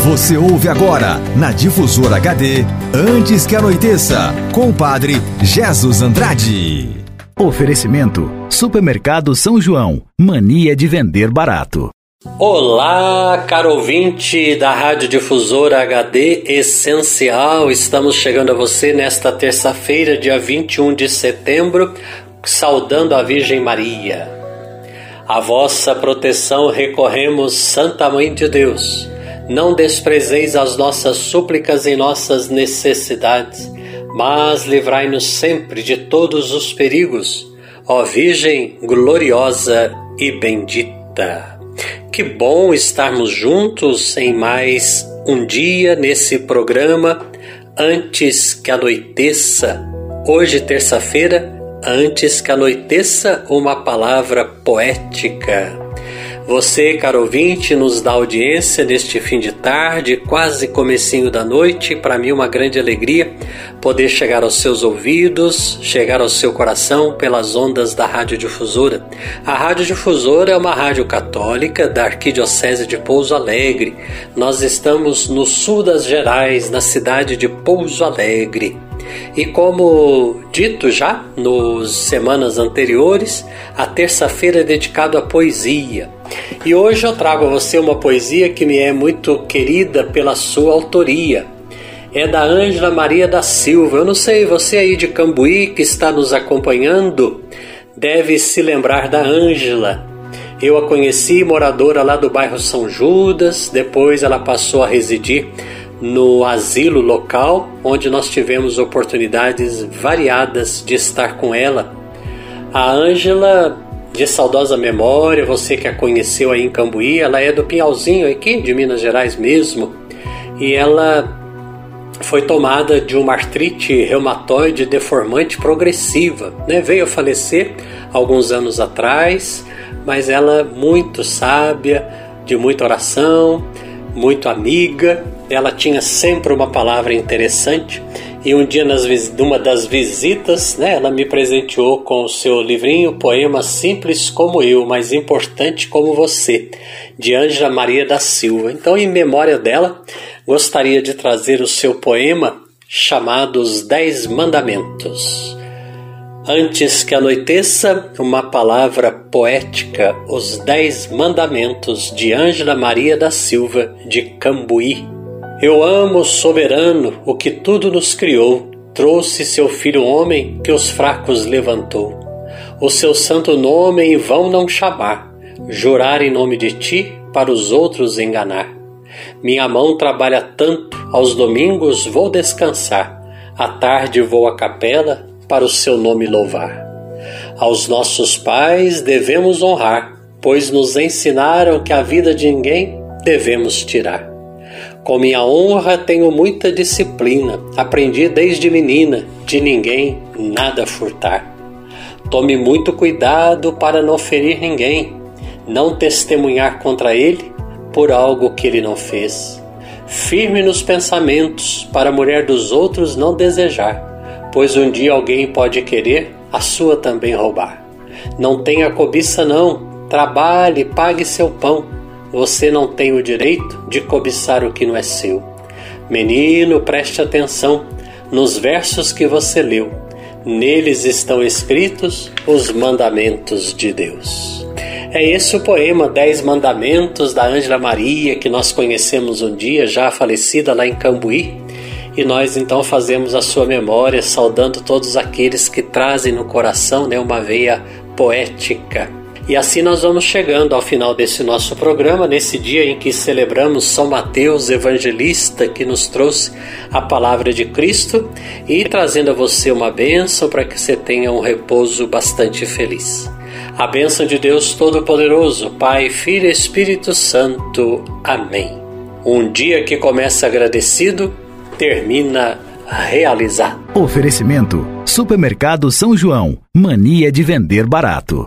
Você ouve agora, na Difusora HD, Antes que Anoiteça, com o padre Jesus Andrade. Oferecimento: Supermercado São João. Mania de vender barato. Olá, caro ouvinte da Rádio Difusora HD Essencial. Estamos chegando a você nesta terça-feira, dia 21 de setembro, saudando a Virgem Maria. A vossa proteção recorremos, Santa Mãe de Deus não desprezeis as nossas súplicas e nossas necessidades, mas livrai-nos sempre de todos os perigos, ó Virgem gloriosa e bendita. Que bom estarmos juntos em mais um dia nesse programa antes que anoiteça. Hoje, terça-feira, antes que anoiteça, uma palavra poética. Você, caro ouvinte, nos dá audiência neste fim de tarde, quase comecinho da noite. Para mim, uma grande alegria poder chegar aos seus ouvidos, chegar ao seu coração pelas ondas da Rádio Difusora. A Rádio Difusora é uma rádio católica da Arquidiocese de Pouso Alegre. Nós estamos no sul das Gerais, na cidade de Pouso Alegre. E como dito já nos semanas anteriores, a terça-feira é dedicado à poesia. E hoje eu trago a você uma poesia que me é muito querida pela sua autoria. É da Ângela Maria da Silva. Eu não sei, você aí de Cambuí que está nos acompanhando deve se lembrar da Ângela. Eu a conheci moradora lá do bairro São Judas, depois ela passou a residir no asilo local, onde nós tivemos oportunidades variadas de estar com ela. A Ângela, de saudosa memória, você que a conheceu aí em Cambuí, ela é do Pinhalzinho aqui, de Minas Gerais mesmo, e ela foi tomada de uma artrite reumatoide deformante progressiva, né? Veio a falecer alguns anos atrás, mas ela muito sábia, de muita oração, muito amiga, ela tinha sempre uma palavra interessante e um dia nas numa das visitas, né, ela me presenteou com o seu livrinho Poema Simples como eu, mas importante como você, de Ângela Maria da Silva. Então, em memória dela, gostaria de trazer o seu poema chamado Os Dez Mandamentos. Antes que anoiteça, uma palavra poética, Os Dez Mandamentos de Ângela Maria da Silva, de Cambuí. Eu amo, soberano, o que tudo nos criou, trouxe seu filho homem que os fracos levantou. O seu santo nome em vão não chamar, jurar em nome de ti para os outros enganar. Minha mão trabalha tanto, aos domingos vou descansar, à tarde vou à capela para o seu nome louvar. Aos nossos pais devemos honrar, pois nos ensinaram que a vida de ninguém devemos tirar. Com minha honra tenho muita disciplina, aprendi desde menina, de ninguém nada furtar. Tome muito cuidado para não ferir ninguém, não testemunhar contra ele por algo que ele não fez. Firme nos pensamentos, para a mulher dos outros não desejar pois um dia alguém pode querer a sua também roubar. Não tenha cobiça, não. Trabalhe, pague seu pão. Você não tem o direito de cobiçar o que não é seu. Menino, preste atenção nos versos que você leu. Neles estão escritos os mandamentos de Deus. É esse o poema Dez Mandamentos da Ângela Maria que nós conhecemos um dia, já falecida lá em Cambuí, e nós então fazemos a sua memória, saudando todos aqueles que trazem no coração né, uma veia poética. E assim nós vamos chegando ao final desse nosso programa, nesse dia em que celebramos São Mateus, evangelista, que nos trouxe a palavra de Cristo e trazendo a você uma bênção para que você tenha um repouso bastante feliz. A bênção de Deus Todo-Poderoso, Pai, Filho e Espírito Santo. Amém. Um dia que começa agradecido termina realizado. Oferecimento: Supermercado São João. Mania de vender barato.